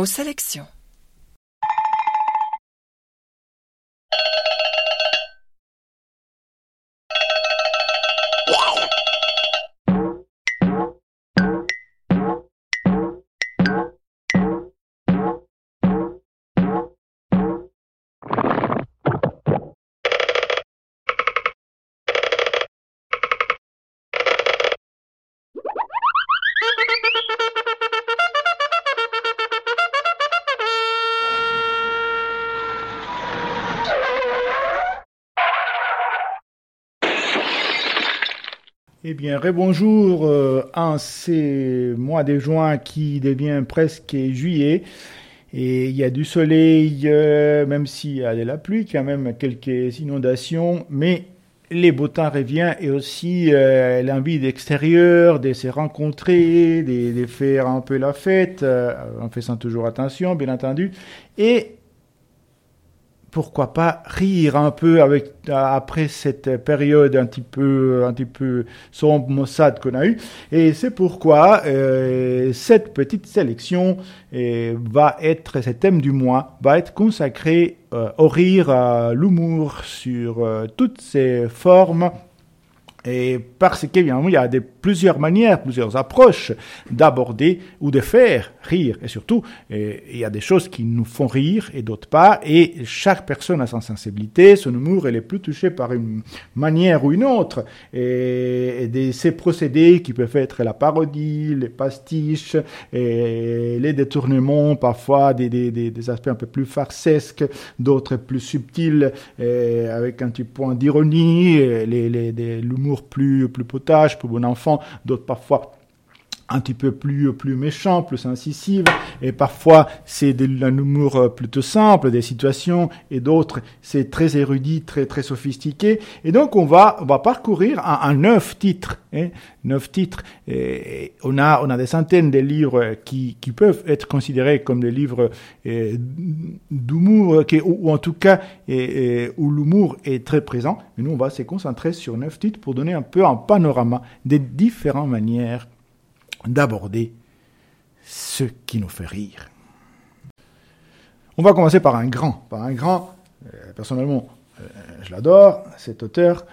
nos sélections. Eh bien, rebonjour euh, en ces mois de juin qui devient presque juillet. Et il y a du soleil, euh, même s'il y a de la pluie, quand même quelques inondations, mais les beaux temps revient et aussi euh, l'envie d'extérieur, de se rencontrer, de, faire un peu la fête, en faisant toujours attention, bien entendu. Et pourquoi pas rire un peu avec après cette période un petit peu un petit peu sombre maussade qu'on a eu et c'est pourquoi euh, cette petite sélection euh, va être ce thème du mois va être consacré euh, au rire à l'humour sur euh, toutes ses formes et parce qu'évidemment, il y a des, plusieurs manières, plusieurs approches d'aborder ou de faire rire. Et surtout, et, il y a des choses qui nous font rire et d'autres pas. Et chaque personne a sa sensibilité, son humour, elle est plus touchée par une manière ou une autre. Et, et de ces procédés qui peuvent être la parodie, les pastiches, les détournements, parfois des, des, des, aspects un peu plus farcesques, d'autres plus subtils, avec un petit point d'ironie, les, les, plus, plus potage, plus bon enfant, d'autres parfois un petit peu plus plus méchant, plus incisive, et parfois c'est un humour plutôt simple, des situations, et d'autres c'est très érudit, très très sophistiqué. Et donc on va on va parcourir un, neuf titres, hein, neuf titres. Et on a on a des centaines de livres qui qui peuvent être considérés comme des livres eh, d'humour, ou, ou, en tout cas où l'humour est très présent. Mais nous on va se concentrer sur neuf titres pour donner un peu un panorama des différentes manières d'aborder ce qui nous fait rire. On va commencer par un grand, par un grand, euh, personnellement, euh, je l'adore, cet auteur,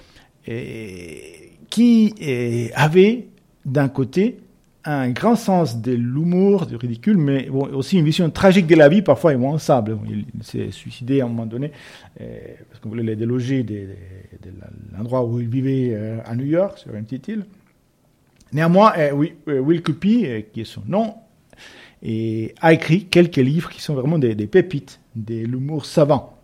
qui avait d'un côté un grand sens de l'humour, du ridicule, mais aussi une vision tragique de la vie, parfois. Il, il s'est suicidé à un moment donné, euh, parce qu'on voulait le déloger de, l'endroit où il vivait à New York, sur une petite île. Néanmoins, euh, Will Cuppy, euh, qui est son nom, a écrit quelques livres qui sont vraiment des, des pépites, de l'humour savant.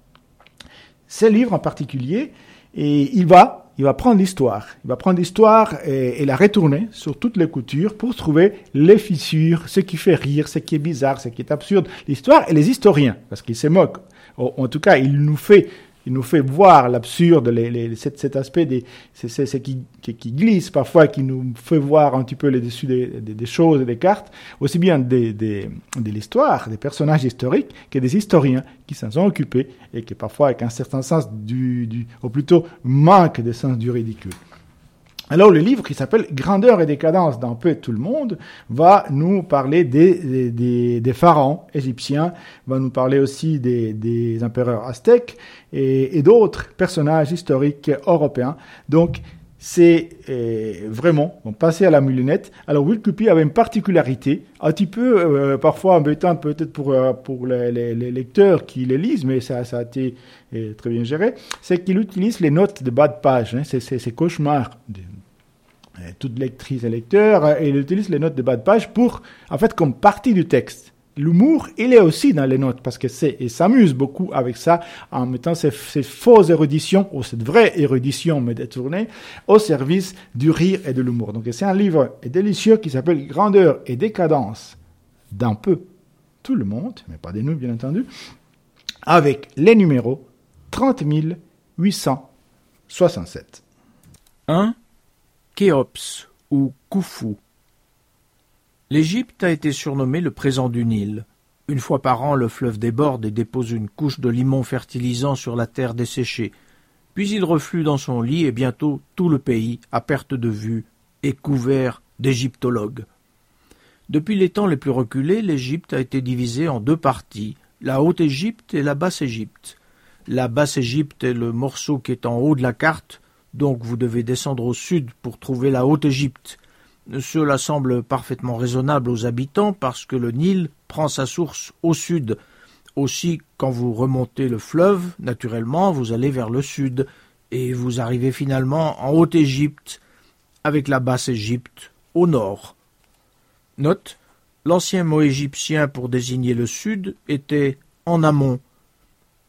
Ces livres en particulier, et il va, il va prendre l'histoire, il va prendre l'histoire et, et, la retourner sur toutes les coutures pour trouver les fissures, ce qui fait rire, ce qui est bizarre, ce qui est absurde, l'histoire et les historiens, parce qu'il se moque. En tout cas, il nous fait il nous fait voir l'absurde, les, cet, aspect des, c'est, qui, qui, glisse parfois, qui nous fait voir un petit peu les dessus des, des, des choses et des cartes, aussi bien des, des, de l'histoire, des personnages historiques, que des historiens qui s'en sont occupés et qui parfois avec un certain sens du, du ou plutôt manque de sens du ridicule. Alors le livre qui s'appelle Grandeur et décadence d'un peu tout le monde va nous parler des, des, pharaons égyptiens, va nous parler aussi des, des empereurs aztèques et, et d'autres personnages historiques européens. Donc c'est euh, vraiment bon, passer à la moulinette. Alors Will Cuppy avait une particularité, un petit peu euh, parfois embêtante peut-être pour, euh, pour les, les, les, lecteurs qui les lisent, mais ça, ça a été euh, très bien géré, c'est qu'il utilise les notes de bas de page, hein, c'est ces cauchemars de, toute lectrice et lecteur, et il utilise les notes de bas de page pour, en fait, comme partie du texte. L'humour, il est aussi dans les notes parce que c'est, il s'amuse beaucoup avec ça en mettant ces, fausses éruditions ou cette vraie érudition mais détournée au service du rire et de l'humour. Donc c'est un livre délicieux qui s'appelle Grandeur et décadence d'un peu tout le monde, mais pas de nous bien entendu, avec les numéros 30 867. 1. Khéops ou Khufu. L'Égypte a été surnommée le présent du Nil. Une fois par an, le fleuve déborde et dépose une couche de limon fertilisant sur la terre desséchée. Puis il reflue dans son lit et bientôt tout le pays, à perte de vue, est couvert d'égyptologues. Depuis les temps les plus reculés, l'Égypte a été divisée en deux parties, la Haute-Égypte et la Basse-Égypte. La Basse-Égypte est le morceau qui est en haut de la carte, donc vous devez descendre au sud pour trouver la Haute-Égypte. Cela semble parfaitement raisonnable aux habitants parce que le Nil prend sa source au sud. Aussi, quand vous remontez le fleuve, naturellement, vous allez vers le sud et vous arrivez finalement en Haute-Égypte avec la Basse-Égypte au nord. Note L'ancien mot égyptien pour désigner le sud était en amont.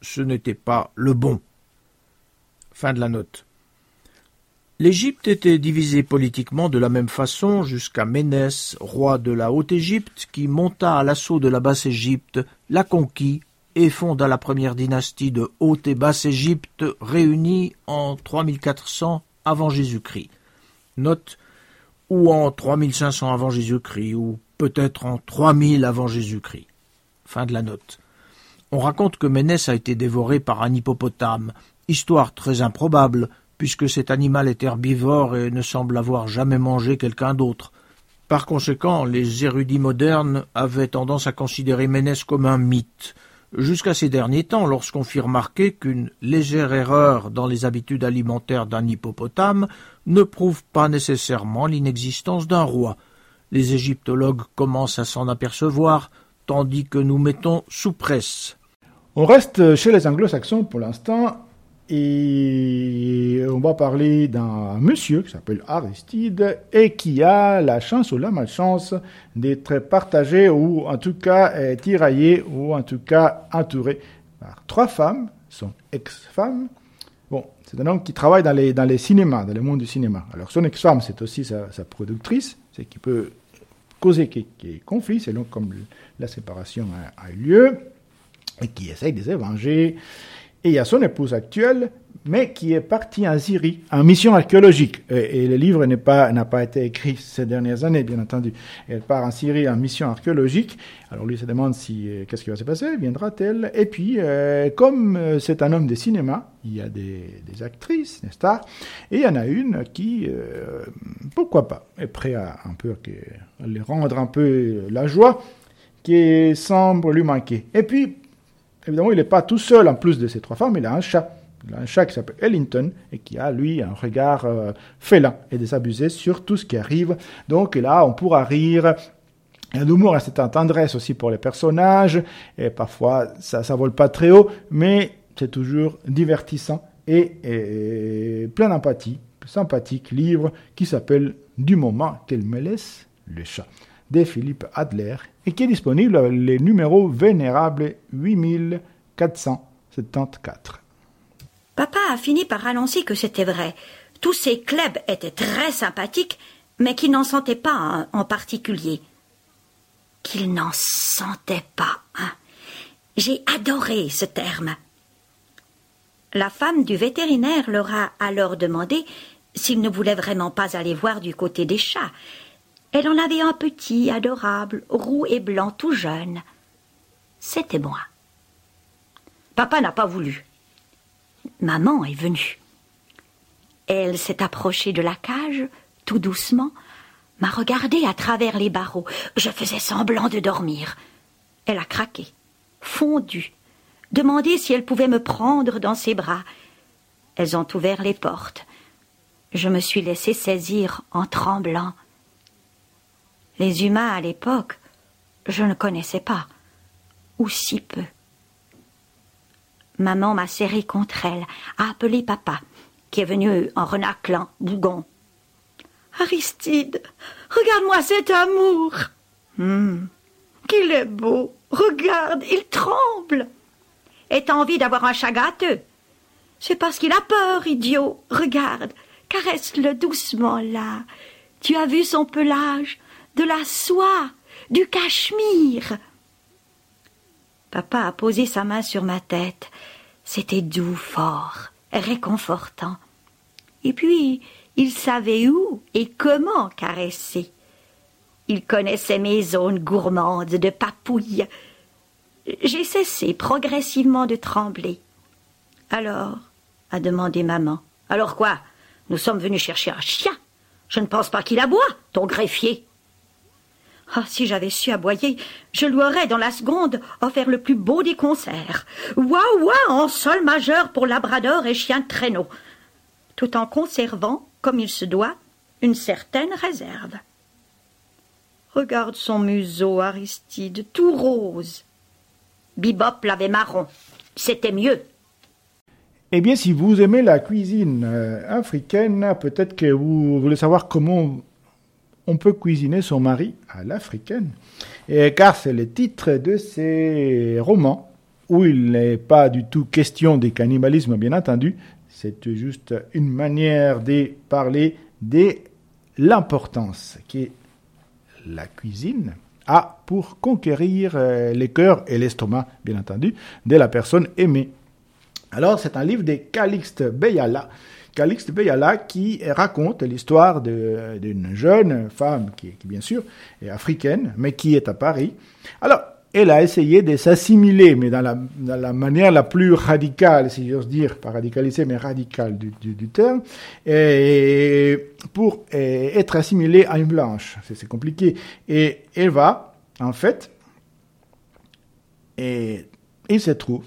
Ce n'était pas le bon. Fin de la note. L'Égypte était divisée politiquement de la même façon jusqu'à Ménès, roi de la Haute-Égypte, qui monta à l'assaut de la Basse-Égypte, la conquit et fonda la première dynastie de Haute et Basse-Égypte réunie en 3400 avant Jésus-Christ. Note ou en 3500 avant Jésus-Christ ou peut-être en 3000 avant Jésus-Christ. Fin de la note. On raconte que Ménès a été dévoré par un hippopotame, histoire très improbable, puisque cet animal est herbivore et ne semble avoir jamais mangé quelqu'un d'autre. Par conséquent, les érudits modernes avaient tendance à considérer Ménès comme un mythe, jusqu'à ces derniers temps, lorsqu'on fit remarquer qu'une légère erreur dans les habitudes alimentaires d'un hippopotame ne prouve pas nécessairement l'inexistence d'un roi. Les égyptologues commencent à s'en apercevoir, tandis que nous mettons sous presse. On reste chez les anglo-saxons pour l'instant et on va parler d'un monsieur qui s'appelle Aristide et qui a la chance ou la malchance d'être partagé ou en tout cas tiraillé ou en tout cas entouré par trois femmes, son ex-femme. Bon, c'est un homme qui travaille dans les, dans les cinémas, dans le monde du cinéma. Alors son ex-femme, c'est aussi sa, productrice, c'est qui peut causer des conflits, c'est donc comme la séparation a, eu lieu, et qui essaye de se venger. Et il y a son épouse actuelle, mais qui est partie en Syrie en mission archéologique. Et, le livre n'a pas, été écrit ces dernières années, bien entendu. Elle part en Syrie en mission archéologique. Alors lui se demande si euh, qu'est-ce qui va se passer, viendra-t-elle? Et puis, euh, comme euh, c'est un homme de cinéma, il y a des, des actrices, des stars, et il y en a une qui, pourquoi pas, est prêt à un peu les rendre un peu la joie qui semble lui manquer. Et puis, évidemment, il n'est pas tout seul en plus de ces trois femmes, il a un chat. Il a un chat qui s'appelle Ellington et qui a, lui, un regard félin et désabusé sur tout ce qui arrive. Donc là, on pourra rire, il y a l'humour, cette tendresse aussi pour les personnages, et parfois ça ne vole pas très haut, mais c'est toujours divertissant et, plein d'empathie, sympathique livre qui s'appelle Du moment qu'elle me laisse le chat de Philippe Adler et qui est disponible les numéros vénérables 8474. Papa a fini par annoncer que c'était vrai. Tous ces clubs étaient très sympathiques, mais qui n'en sentaient pas en particulier qu'il n'en sentait pas. J'ai adoré ce terme. La femme du vétérinaire leur a alors demandé s'ils ne voulaient vraiment pas aller voir du côté des chats. Elle en avait un petit, adorable, roux et blanc, tout jeune. C'était moi. Papa n'a pas voulu. Maman est venue. Elle s'est approchée de la cage, tout doucement, m'a regardé à travers les barreaux. Je faisais semblant de dormir. Elle a craqué, fondu, demandé si elle pouvait me prendre dans ses bras. Elles ont ouvert les portes. Je me suis laissé saisir en tremblant. Les humains à l'époque, je ne connaissais pas, ou si peu. Maman m'a serré contre elle, a appelé papa, qui est venu en renaclant, bougon. Aristide, regarde-moi cet amour. Hum, qu'il est beau. Regarde, il tremble. Et t'as envie d'avoir un chat gâteux. C'est parce qu'il a peur, idiot. Regarde, caresse-le doucement là. Tu as vu son pelage, de la soie, du cachemire. Papa a posé sa main sur ma tête. C'était doux, fort, réconfortant. Et puis, il savait où et comment caresser. Il connaissait mes zones gourmandes de papouilles. J'ai cessé progressivement de trembler. Alors, a demandé maman. Alors quoi? Nous sommes venus chercher un chien. Je ne pense pas qu'il aboie, ton greffier. Ah, si j'avais su aboyer, je lui aurais dans la seconde offert le plus beau des concerts. Ouah ouah en sol majeur pour labrador et chien traîneau, tout en conservant, comme il se doit, une certaine réserve. Regarde son museau, Aristide, tout rose. Bibop l'avait marron. C'était mieux. Eh bien, si vous aimez la cuisine euh, africaine, peut-être que vous voulez savoir comment on peut cuisiner son mari à l'africaine. car c'est le titre de ces romans où il n'est pas du tout question de cannibalisme, bien entendu. C'est juste une manière de parler de l'importance que la cuisine a pour conquérir euh, les cœurs et l'estomac, bien entendu, de la personne aimée. Alors, c'est un livre de Calixte Beyala. Calixte Beyala qui raconte l'histoire d'une jeune femme qui, bien sûr, est africaine, mais qui est à Paris. Alors, elle a essayé de s'assimiler, mais dans la, manière la plus radicale, si j'ose dire, pas radicalisée, mais radicale du, terme, pour être assimilée à une blanche. C'est compliqué. Et elle va, en fait, et il se trouve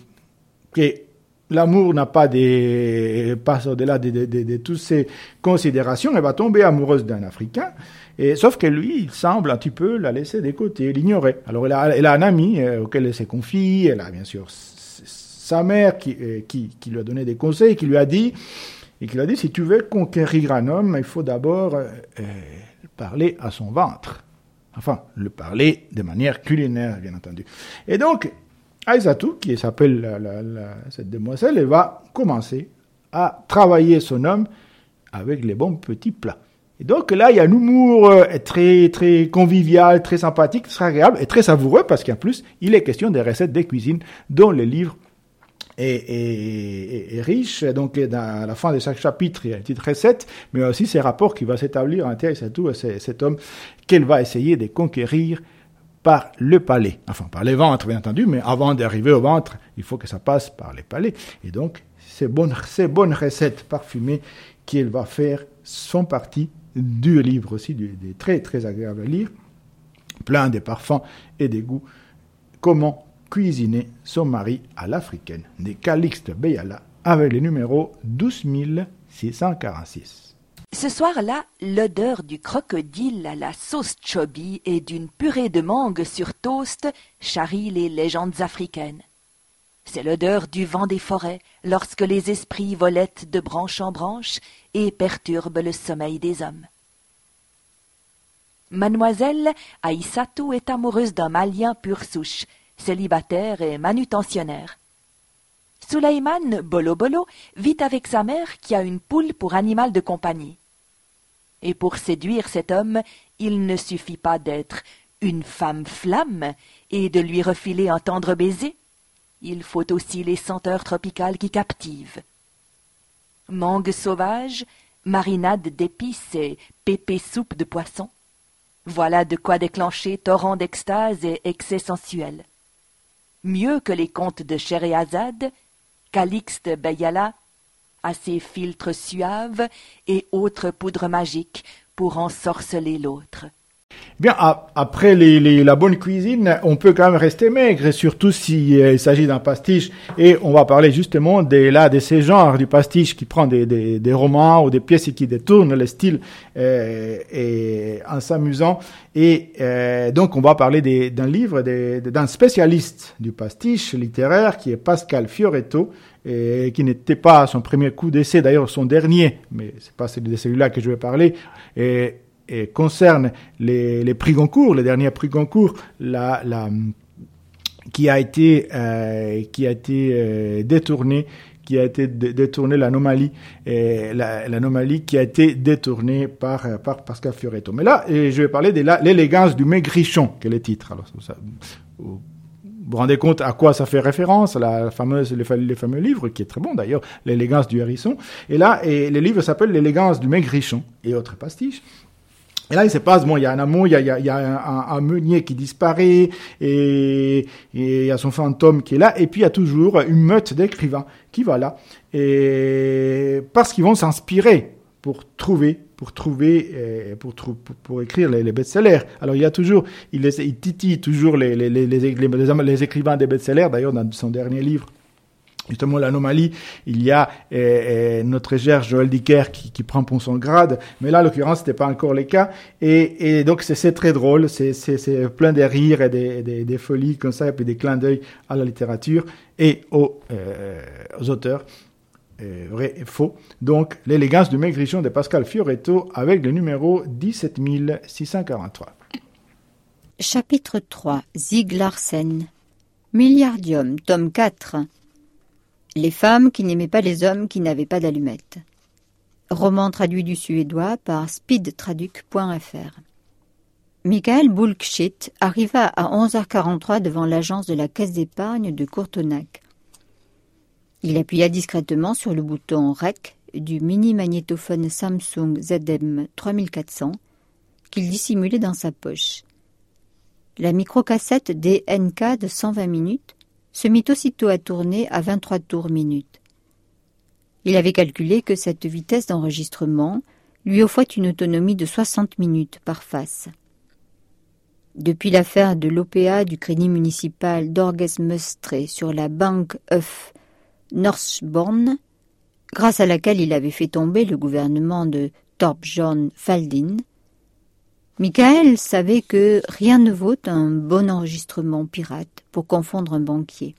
que l'amour n'a pas des passe au-delà de, de, de, toutes ces considérations, elle va tomber amoureuse d'un Africain, et sauf que lui, il semble un petit peu la laisser de côté, l'ignorer. Alors elle a, elle a un ami euh, auquel elle s'est confiée, elle a bien sûr sa mère qui, euh, qui, qui, lui a donné des conseils, qui lui a dit, et qui lui a dit, si tu veux conquérir un homme, il faut d'abord euh, parler à son ventre. Enfin, le parler de manière culinaire, bien entendu. Et donc, Aïsatou, qui s'appelle cette demoiselle, elle va commencer à travailler son homme avec les bons petits plats. Et donc là, il y a un humour euh, très très convivial, très sympathique, très agréable et très savoureux parce qu'en plus, il est question des recettes des cuisines dont le livre est, riche. Donc à la fin de chaque chapitre, il y a une petite recette, mais aussi ces rapports qui va s'établir entre Aïsatou et cet homme qu'elle va essayer de conquérir par le palais. Enfin, par les ventres, bien entendu, mais avant d'arriver au ventre, il faut que ça passe par les palais. Et donc, ces bonnes, ces bonnes recettes parfumées qu'il va faire sont parties du livre aussi, des très, très agréable à lire, plein de parfums et des goûts. Comment cuisiner son mari à l'africaine, des Calixte Beyala, avec le numéro 12646. Ce soir-là, l'odeur du crocodile à la sauce chobi et d'une purée de mangue sur toast charrie les légendes africaines. C'est l'odeur du vent des forêts lorsque les esprits volettent de branche en branche et perturbent le sommeil des hommes. Mademoiselle Aïssatou est amoureuse d'un malien pur souche, célibataire et manutentionnaire. Souleyman Bolo Bolo vit avec sa mère qui a une poule pour animal de compagnie. Et pour séduire cet homme, il ne suffit pas d'être une femme flamme et de lui refiler un tendre baiser. Il faut aussi les senteurs tropicales qui captivent. Mangue sauvage, marinade d'épices et pépé soupe de poisson. Voilà de quoi déclencher torrent d'extase et excès sensuel. Mieux que les contes de Scheherazade, Calixte Beyala a ses filtres suaves et autres poudres magiques pour ensorceler l'autre. Bien, après la bonne cuisine, on peut quand même rester maigre, surtout s'il euh, s'agit d'un pastiche. Et on va parler justement de, là, de ces genres du pastiche qui prend des, romans ou des pièces qui détournent le style euh, et, en s'amusant. Et euh, donc, on va parler d'un livre d'un spécialiste du pastiche littéraire qui est Pascal Fioretto, et qui n'était pas son premier coup d'essai, d'ailleurs son dernier, mais c'est pas celui de celui-là que je vais parler. Et, concerne les, prix Goncourt, les derniers prix Goncourt, la, qui a été, euh, qui a été euh, détourné, qui a été détourné l'anomalie, l'anomalie qui a été détournée par, par Pascal Fioretto. Mais là, je vais parler de l'élégance du maigrichon, qui est le titre. Vous vous rendez compte à quoi ça fait référence, la fameuse, les, fameux livres, qui est très bon d'ailleurs, l'élégance du hérisson. Et là, et le livre s'appelle l'élégance du maigrichon et autres pastiches. Et là, il se passe, bon, il y a un amour, il y a, un, meunier qui disparaît, et, et, il y a son fantôme qui est là, et puis il y a toujours une meute d'écrivains qui va là, et parce qu'ils vont s'inspirer pour trouver pour trouver, euh, pour, pour, écrire les, best-sellers. Alors il y a toujours, il, il titille toujours les, les, les, les écrivains des best-sellers. D'ailleurs, dans son dernier livre, justement l'anomalie, il y a euh, notre cher Joël Dicker qui, qui, prend pour son grade, mais là, en l'occurrence, c'était pas encore le cas, et, et donc c'est très drôle, c'est plein de rires et des, des, des, folies comme ça, et puis des clins d'œil à la littérature et aux, euh, aux auteurs. Euh, faux. Donc, l'élégance du maigrichon de Pascal Fioretto avec le numéro 17643. Chapitre 3 Zig Larsen Milliardium, tome 4 Les femmes qui n'aimaient pas les hommes qui n'avaient pas d'allumettes. Roman traduit du suédois par speedtraduc.fr. Michael Bulkschitt arriva à 11h43 devant l'agence de la caisse d'épargne de Courtenac. Il appuya discrètement sur le bouton REC du mini-magnétophone Samsung ZM 3400 qu'il dissimulait dans sa poche. La microcassette DNK de 120 minutes se mit aussitôt à tourner à 23 tours minutes. Il avait calculé que cette vitesse d'enregistrement lui offrait une autonomie de 60 minutes par face. Depuis l'affaire de l'OPA du crédit municipal d'Orges-Mestré sur la Banque of Northbourne, grâce à laquelle il avait fait tomber le gouvernement de Thorbjorn Faldin, Michael savait que rien ne vaut un bon enregistrement pirate pour confondre un banquier.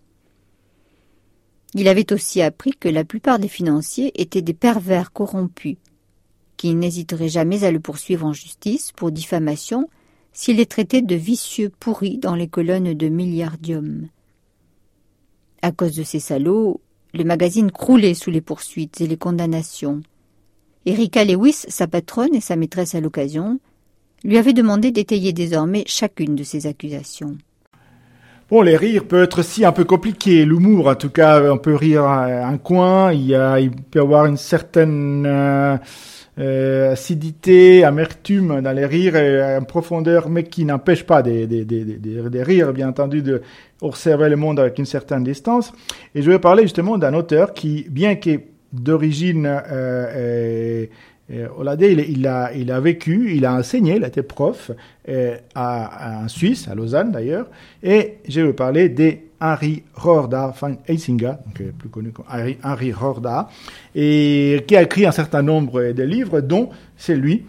Il avait aussi appris que la plupart des financiers étaient des pervers corrompus, qui n'hésiteraient jamais à le poursuivre en justice pour diffamation s'il les traitait de vicieux pourris dans les colonnes de milliardium. À cause de ces salauds, le magazine croulait sous les poursuites et les condamnations. Erika Lewis, sa patronne et sa maîtresse à l'occasion, lui avaient demandé d'étayer désormais chacune de ces accusations. Bon, les rires peut être aussi un peu compliqué. L'humour, en tout cas, on peut rire un coin. Il, y a, il peut y avoir une certaine euh, euh, acidité, amertume dans les rires, et une profondeur, mais qui n'empêche pas des, des, des, des, rires, bien entendu, de observer le monde avec une certaine distance. Et je vais parler justement d'un auteur qui, bien que d'origine euh, hollandais, il, il, a, il a vécu, il a enseigné, il a été prof euh, à, en Suisse, à Lausanne d'ailleurs, et je vais parler des Henri Rorda donc plus connu comme Henri, Rorda, et qui a écrit un certain nombre de livres, dont celui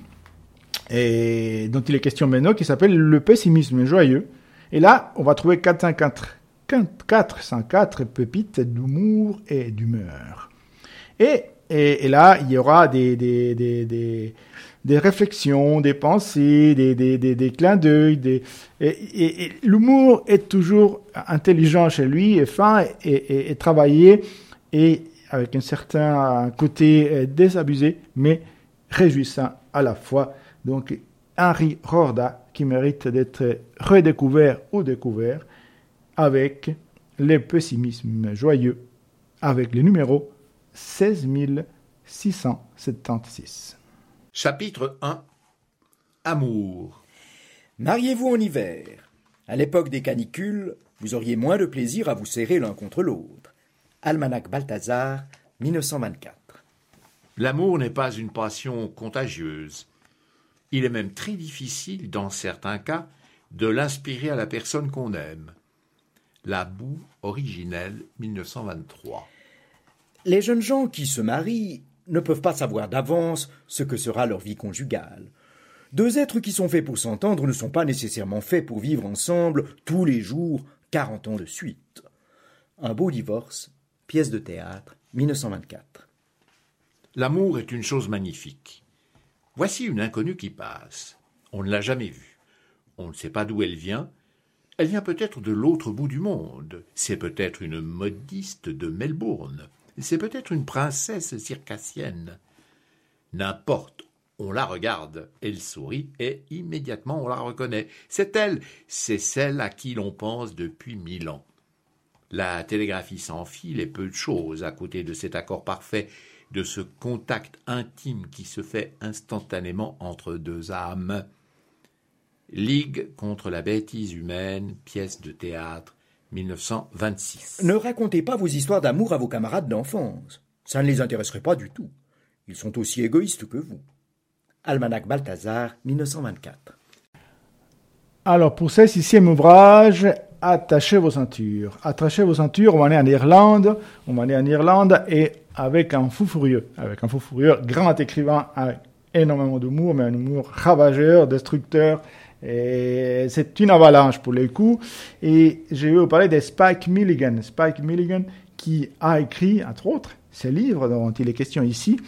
et dont il est question maintenant, qui s'appelle Le pessimisme joyeux. Et là, on va trouver 404, 404 pépites d'humour et d'humeur. Et, et, là, il y aura des, des, des, des, des réflexions, des pensées, des, des, des, des clins d'œil. Et, l'humour est toujours intelligent chez lui, et fin, et, travaillé, et avec un certain côté euh, désabusé, mais réjouissant à la fois. Donc, Henri Rorda, qui mérite d'être redécouvert ou découvert, avec le pessimisme joyeux, avec les numéros 16 Chapitre 1 Amour Mariez-vous en hiver? À l'époque des canicules, vous auriez moins de plaisir à vous serrer l'un contre l'autre. Almanach Balthazar, 1924. L'amour n'est pas une passion contagieuse. Il est même très difficile, dans certains cas, de l'inspirer à la personne qu'on aime. La boue originelle, 1923. Les jeunes gens qui se marient ne peuvent pas savoir d'avance ce que sera leur vie conjugale. Deux êtres qui sont faits pour s'entendre ne sont pas nécessairement faits pour vivre ensemble tous les jours, quarante ans de suite. Un beau divorce, pièce de théâtre, 1924. L'amour est une chose magnifique. Voici une inconnue qui passe. On ne l'a jamais vue. On ne sait pas d'où elle vient. Elle vient peut-être de l'autre bout du monde. C'est peut-être une modiste de Melbourne. C'est peut-être une princesse circassienne. N'importe, on la regarde, elle sourit et immédiatement on la reconnaît. C'est elle, c'est celle à qui l'on pense depuis mille ans. La télégraphie sans fil est peu de choses à côté de cet accord parfait, de ce contact intime qui se fait instantanément entre deux âmes. Ligue contre la bêtise humaine, pièce de théâtre, 1926. Ne racontez pas vos histoires d'amour à vos camarades d'enfance. Ça ne les intéresserait pas du tout. Ils sont aussi égoïstes que vous. Almanach Balthazar, 1924. Alors, pour ce sixième ouvrage, attachez vos ceintures. Attachez vos ceintures, on va aller en Irlande, on va aller en Irlande et avec un fou furieux, avec un fou furieux, grand écrivain avec énormément d'humour, mais un humour ravageur, destructeur, c'est une avalanche pour les coups. Et je vais vous parler de Spike Milligan. Spike Milligan qui a écrit, entre autres, ce livre dont il est question ici,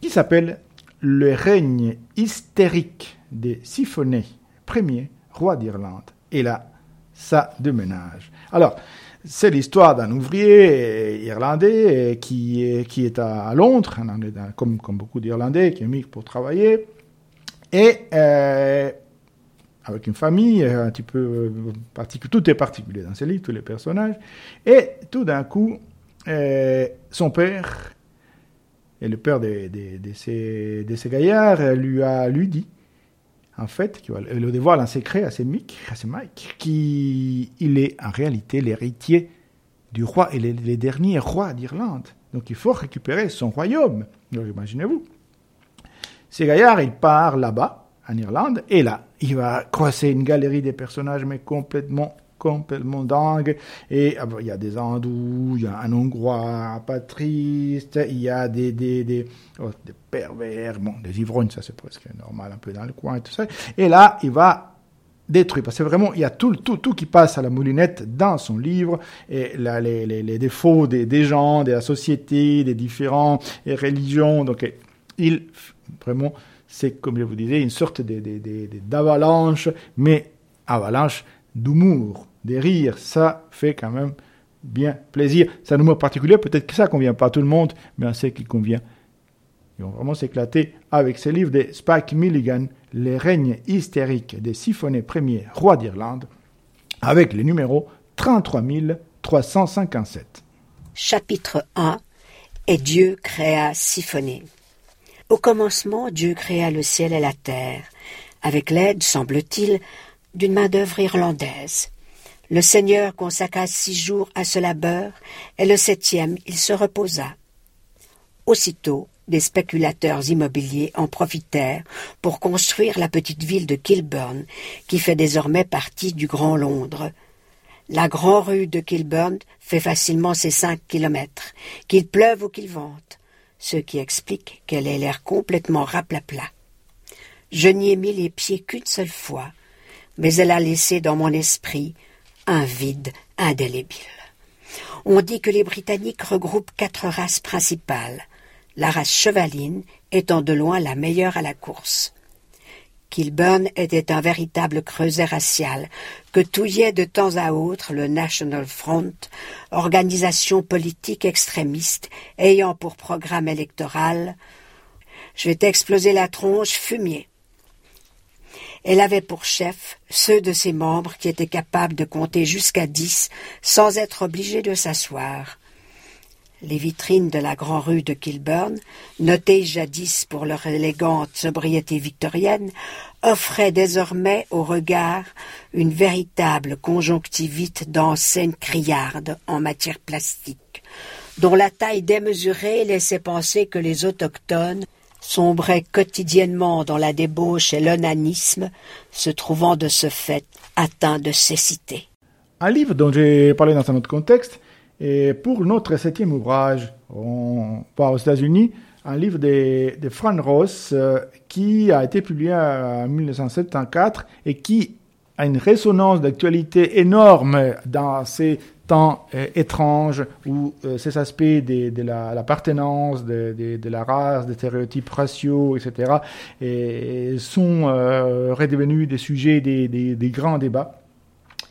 qui s'appelle Le règne hystérique des siphonnés, premier roi d'Irlande. Et là, ça déménage. Alors, c'est l'histoire d'un ouvrier irlandais qui est, qui est à Londres, comme, comme beaucoup d'Irlandais, qui est mis pour travailler, et euh, avec une famille un petit peu particulier. Tout est particulier dans ce livre, tous les personnages. Et tout d'un coup, euh, son père, et le père de, de, ces, de ces gaillards, lui a lui dit en fait, qui va le dévoile en secret à ses Mick, à ses Mike, qu'il est en réalité l'héritier du roi et les, derniers rois d'Irlande. Donc il faut récupérer son royaume. Imaginez-vous. Ces gaillards, il part là-bas, en Irlande, et là, il va croiser une galerie de personnages, mais complètement complètement dingue. Et ah il y a des hindous, il y a un hongrois patriste, il y a des, des, des, oh, des pervers, bon, des ivrognes, ça c'est presque normal un peu dans le coin et tout ça. Et là, il va détruire, parce que vraiment, il y a tout, tout, tout qui passe à la moulinette dans son livre, et là, les, les, les défauts des, des gens, de la société, des différentes religions. Donc, il, vraiment, c'est, comme je vous disais, une sorte d'avalanche, mais avalanche d'humour, des rires, ça fait quand même bien plaisir. C'est un humour particulier, peut-être que ça convient pas à tout le monde, mais on sait qu'il convient. Ils vont vraiment s'éclater avec ce livre de Spike Milligan, Les règnes hystériques des siphonnés premiers rois d'Irlande, avec le numéro 33357. Chapitre 1 Et Dieu créa Siphonné. Au commencement, Dieu créa le ciel et la terre, avec l'aide, semble-t-il, d'une main-d'œuvre irlandaise. Le Seigneur consacra six jours à ce labeur, et le septième il se reposa. Aussitôt, des spéculateurs immobiliers en profitèrent pour construire la petite ville de Kilburn, qui fait désormais partie du Grand Londres. La grande rue de Kilburn fait facilement ses cinq kilomètres, qu'il pleuve ou qu'il vente, ce qui explique qu'elle ait l'air complètement raplapla. Je n'y ai mis les pieds qu'une seule fois, mais elle a laissé dans mon esprit un vide indélébile. On dit que les Britanniques regroupent quatre races principales, la race chevaline étant de loin la meilleure à la course. Kilburn était un véritable creuset racial que touillait de temps à autre le National Front, organisation politique extrémiste ayant pour programme électoral Je vais t'exploser la tronche, fumier. Elle avait pour chef ceux de ses membres qui étaient capables de compter jusqu'à dix sans être obligés de s'asseoir. Les vitrines de la grande rue de Kilburn, notées jadis pour leur élégante sobriété victorienne, offraient désormais au regard une véritable conjonctivite d'enseignes criardes en matière plastique, dont la taille démesurée laissait penser que les autochtones sombrait quotidiennement dans la débauche et l'onanisme, se trouvant de ce fait atteint de cécité. Un livre dont j'ai parlé dans un autre contexte, et pour notre septième ouvrage, on part aux États-Unis, un livre de, Fran Ross euh, qui a été publié en 1974 et qui a une résonance d'actualité énorme dans ces temps euh, étranges où euh, ces aspects de, l'appartenance, de, de, de, la race, des stéréotypes raciaux, etc., et, sont redevenus des sujets des, grands débats.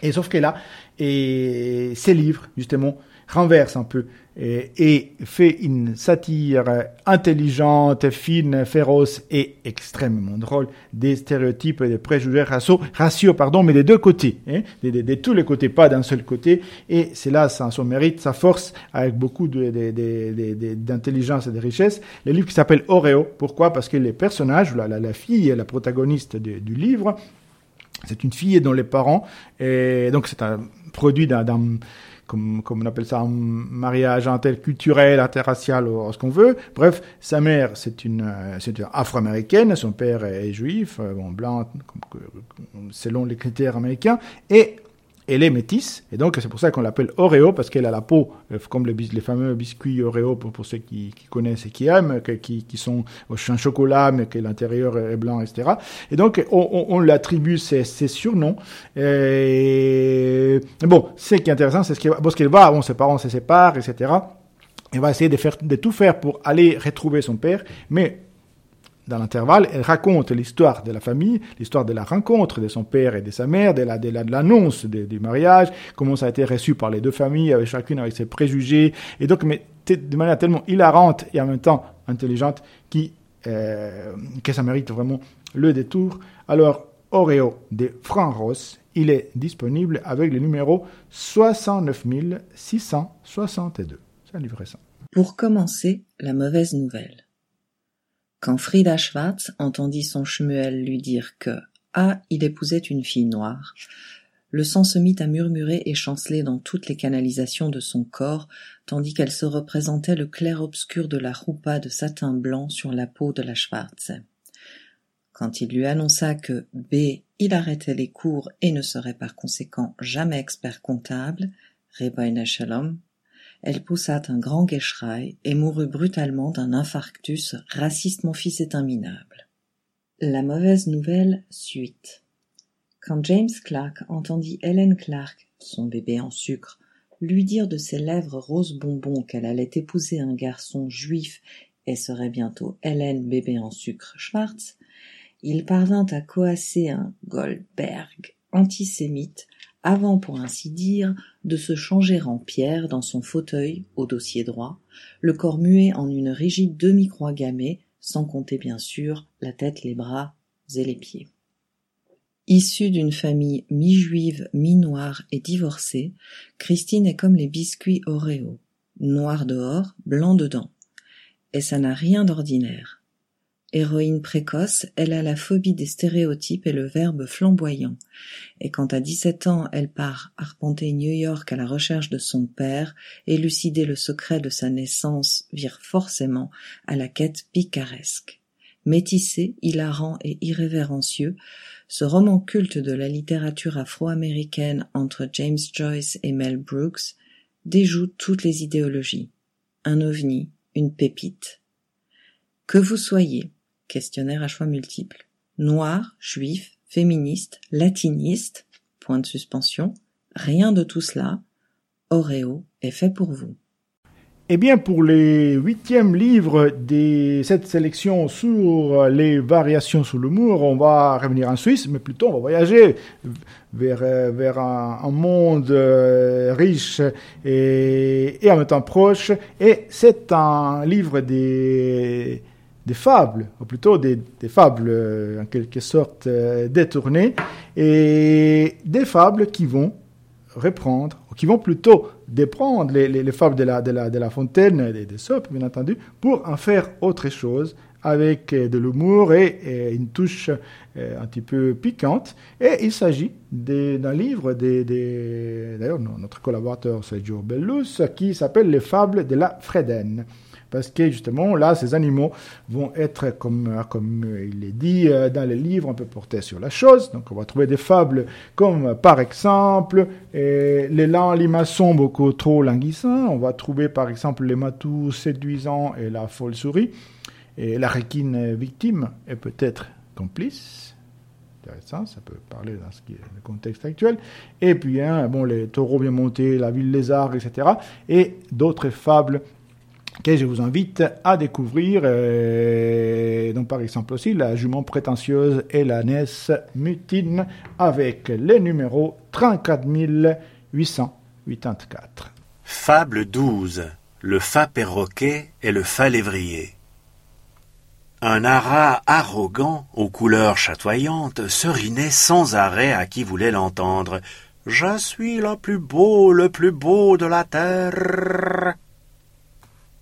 Et sauf que là, et ces livres, justement, renversent un peu et, fait une satire intelligente, fine, féroce et extrêmement drôle des stéréotypes et des préjugés raciaux, raciaux pardon, mais des deux côtés, hein, de, tous les côtés, pas d'un seul côté. Et c'est là son mérite, sa force, avec beaucoup d'intelligence et de richesse. Le livre qui s'appelle Oreo. Pourquoi? Parce que les personnages, la, la, fille, la protagoniste du livre, c'est une fille dont les parents, et donc c'est un produit d'un comme, comme on appelle ça, un mariage interculturel, interracial, ou ce qu'on veut. Bref, sa mère, c'est une, c'est une afro-américaine, son père est juif, bon, blanc, selon les critères américains, et elle est métisse, et donc c'est pour ça qu'on l'appelle Oreo, parce qu'elle a la peau, euh, comme les, les fameux biscuits Oreo, pour, ceux qui, connaissent et qui aiment, qui, sont au chocolat, mais que l'intérieur est blanc, etc. Et donc, on, on, on l'attribue ces, surnoms. Et bon, ce qui est intéressant, c'est ce qu'elle va, bon, ses parents se séparent, etc. Elle va essayer de, faire, de tout faire pour aller retrouver son père, mais dans l'intervalle, elle raconte l'histoire de la famille, l'histoire de la rencontre de son père et de sa mère, de la de l'annonce du mariage, comment ça a été reçu par les deux familles, avec chacune avec ses préjugés, et donc mais de manière tellement hilarante et en même temps intelligente qui euh, que ça mérite vraiment le détour. Alors Oreo de Fran Ross, il est disponible avec le numéro 69 662. C'est un livre récent. Pour commencer, la mauvaise nouvelle. Quand Frida Schwartz entendit son Schmuel lui dire que ah, il épousait une fille noire, le sang se mit à murmurer et chanceler dans toutes les canalisations de son corps, tandis qu'elle se représentait le clair-obscur de la roupa de satin blanc sur la peau de la Schwartz. Quand il lui annonça que B, il arrêtait les cours et ne serait par conséquent jamais expert comptable, Rebbeinu Shalom, elle poussa un grand guécherail et mourut brutalement d'un infarctus raciste mon fils est un. La mauvaise nouvelle suite. Quand James Clark entendit Helen Clark, son bébé en sucre, lui dire de ses lèvres rose bonbon qu'elle allait épouser un garçon juif et serait bientôt Helen bébé en sucre Schwartz, il parvint à coasser un Goldberg antisémite avant, pour ainsi dire, de se changer en pierre dans son fauteuil au dossier droit, le corps muet en une rigide demi-croix gammée, sans compter bien sûr la tête, les bras et les pieds. Issue d'une famille mi-juive, mi-noire et divorcée, Christine est comme les biscuits Oreo, noir dehors, blanc dedans. Et ça n'a rien d'ordinaire. Héroïne précoce, elle a la phobie des stéréotypes et le verbe flamboyant. Et quand à dix-sept ans elle part arpenter New York à la recherche de son père, élucider le secret de sa naissance vire forcément à la quête picaresque. Métissé, hilarant et irrévérencieux, ce roman culte de la littérature afro-américaine entre James Joyce et Mel Brooks déjoue toutes les idéologies. Un ovni, une pépite. Que vous soyez, questionnaire à choix multiples. Noir, juif, féministe, latiniste, point de suspension, rien de tout cela. Oreo est fait pour vous. Eh bien, pour les huitièmes livres de cette sélection sur les variations sur l'humour, on va revenir en Suisse, mais plutôt on va voyager vers, vers un, monde euh, riche et, et en même temps proche. Et c'est un livre des des fables, ou plutôt des, fables euh, en quelque sorte euh, détournées, et des fables qui vont reprendre, ou qui vont plutôt déprendre les, les, les fables de la, fontaine, des, des sopes, bien entendu, pour en faire autre chose, avec euh, de l'humour et, et, une touche un petit peu piquante. Et il s'agit d'un livre, d'ailleurs notre collaborateur Sergio Bellus, qui s'appelle Les fables de la Frédène parce que justement là, ces animaux vont être, comme, il est dit euh, dans les livres, un peu portés sur la chose. Donc on va trouver des fables comme par exemple l'élan limaçon beaucoup trop languissant. On va trouver par exemple les matous séduisants et la folle souris. Et la requine victime est peut-être complice intéressant, ça peut parler dans ce qui est le contexte actuel. Et puis, hein, bon, les taureaux bien montés, la ville lézard, etc. Et d'autres fables que je vous invite à découvrir. Euh, par exemple aussi la jument prétentieuse et la NES mutine avec les numéros 34 884. Fable 12. Le fat perroquet et le fat lévrier. Un ara arrogant, aux couleurs chatoyantes, serinait sans arrêt à qui voulait l'entendre. Je suis le plus beau, le plus beau de la terre.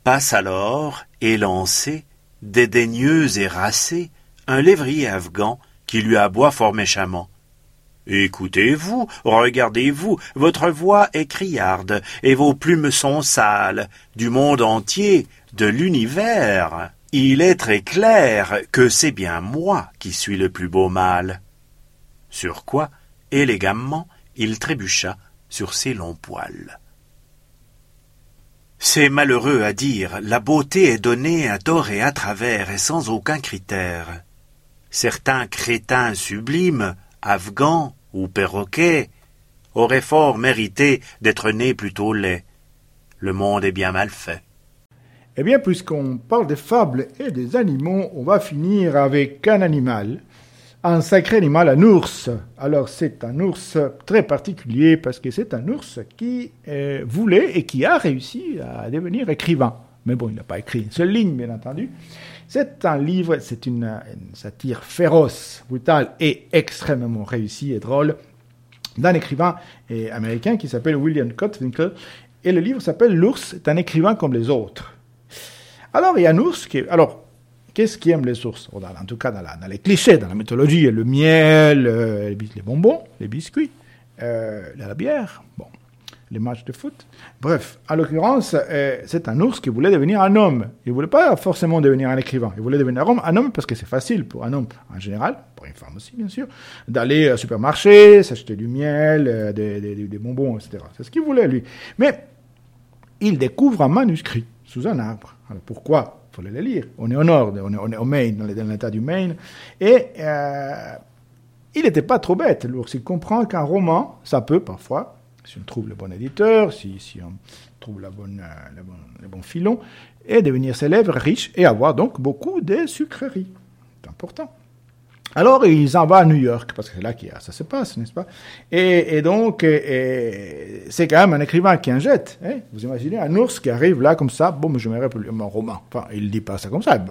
Passe alors, élancé, dédaigneux et racé, un lévrier afghan qui lui aboie fort méchamment. Écoutez-vous, regardez-vous, votre voix est criarde, et vos plumes sont sales, du monde entier, de l'univers. Il est très clair que c'est bien moi qui suis le plus beau mâle. Sur quoi, élégamment, il trébucha sur ses longs poils. C'est malheureux à dire, la beauté est donnée à tort et à travers et sans aucun critère. Certains crétins sublimes, afghans ou perroquets, auraient fort mérité d'être nés plutôt laids. Le monde est bien mal fait. Eh bien, puisqu'on parle des fables et des animaux, on va finir avec un animal, un sacré animal, un ours. Alors, c'est un ours très particulier parce que c'est un ours qui euh, voulait et qui a réussi à devenir écrivain. Mais bon, il n'a pas écrit une seule ligne, bien entendu. C'est un livre, c'est une, satire féroce, brutale et extrêmement réussie et drôle d'un écrivain euh, américain qui s'appelle William Cotwinkle. Et le livre s'appelle L'ours est un écrivain comme les autres. Alors, il y a un ours qui. Alors, qu'est-ce qui aime les ours En tout cas, dans, les clichés, dans la mythologie, le miel, euh, les bonbons, les biscuits, euh, la bière, bon, les matchs de foot. Bref, en l'occurrence, euh, c'est un ours qui voulait devenir un homme. Il ne voulait pas forcément devenir un écrivain. Il voulait devenir un homme parce que c'est facile pour un homme, en général, pour une femme aussi, bien sûr, d'aller au supermarché, s'acheter du miel, des, des bonbons, etc. C'est ce qu'il voulait, lui. Mais il découvre un manuscrit sous un arbre. Alors pourquoi Il fallait lire. On est au nord, on est, au Maine, dans l'état du Maine. Et euh, il n'était pas trop bête, l'ours. Il comprend qu'un roman, ça peut parfois, si on trouve le bon éditeur, si, on trouve la bonne, euh, le, bon, le bon filon, et devenir célèbre, riche, et avoir donc beaucoup de sucreries. C'est important. Alors, ils en vont à New York, parce que c'est là que ça se passe, n'est-ce pas? Et, donc, et, c'est quand même un écrivain qui en jette. Hein? Vous imaginez un ours qui arrive là comme ça, bon, mais je m'aimerais publier mon roman. Enfin, il dit pas ça comme ça,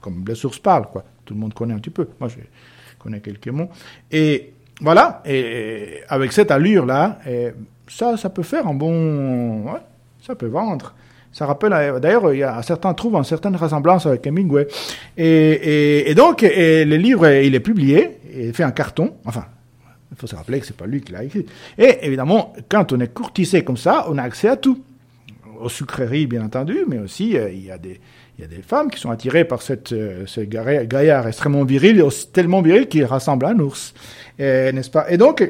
comme les ours parlent, quoi. Tout le monde connaît un petit peu. Moi, je connais quelques mots. Et voilà, et avec cette allure-là, ça, ça peut faire un bon... Ça peut vendre. Ça rappelle, d'ailleurs, il y a certains trouvent une certaine ressemblance avec Hemingway. Et, donc, le livre, il est publié, il fait un carton. Enfin, il faut se rappeler que c'est pas lui qui l'a écrit. Et évidemment, quand on est courtisé comme ça, on a accès à tout. Aux sucreries, bien entendu, mais aussi, euh, il y a des, il y a des femmes qui sont attirées par cette, euh, ce gaillard extrêmement viril, tellement viril qu'il ressemble à un ours. N'est-ce pas? Et donc,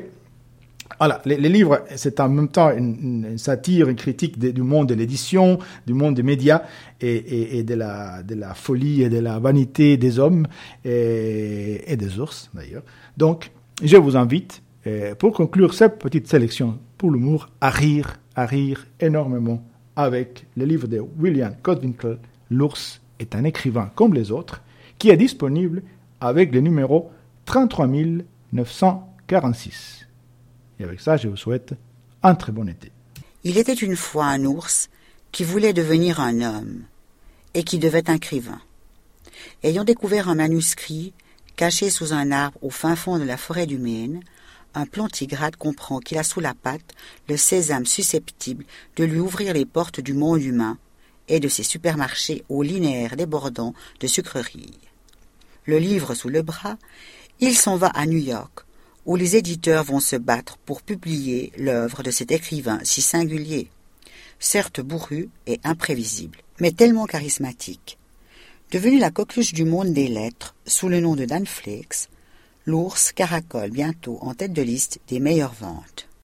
voilà, les, les livres, c'est en même temps une, satire, une critique du monde de l'édition, du monde des médias et, de, la, folie et de la vanité des hommes et, des ours d'ailleurs. Donc, je vous invite, euh, pour conclure cette petite sélection pour l'humour, à rire, à rire énormément avec le livre de William Codwinkle, L'ours est un écrivain comme les autres, qui est disponible avec le numéro 33 946. Avec ça, je vous souhaite un très bon été. Il était une fois un ours qui voulait devenir un homme et qui devait être écrivain. Ayant découvert un manuscrit caché sous un arbre au fin fond de la forêt du Maine, un plantigrade comprend qu'il a sous la patte le sésame susceptible de lui ouvrir les portes du monde humain et de ses supermarchés aux linéaires débordants de sucreries. Le livre sous le bras, il s'en va à New York, où les éditeurs vont se battre pour publier l'œuvre de cet écrivain si singulier, certes bourru et imprévisible, mais tellement charismatique. Devenu la coqueluche du monde des lettres, sous le nom de Dan l'ours caracole bientôt en tête de liste des meilleures ventes.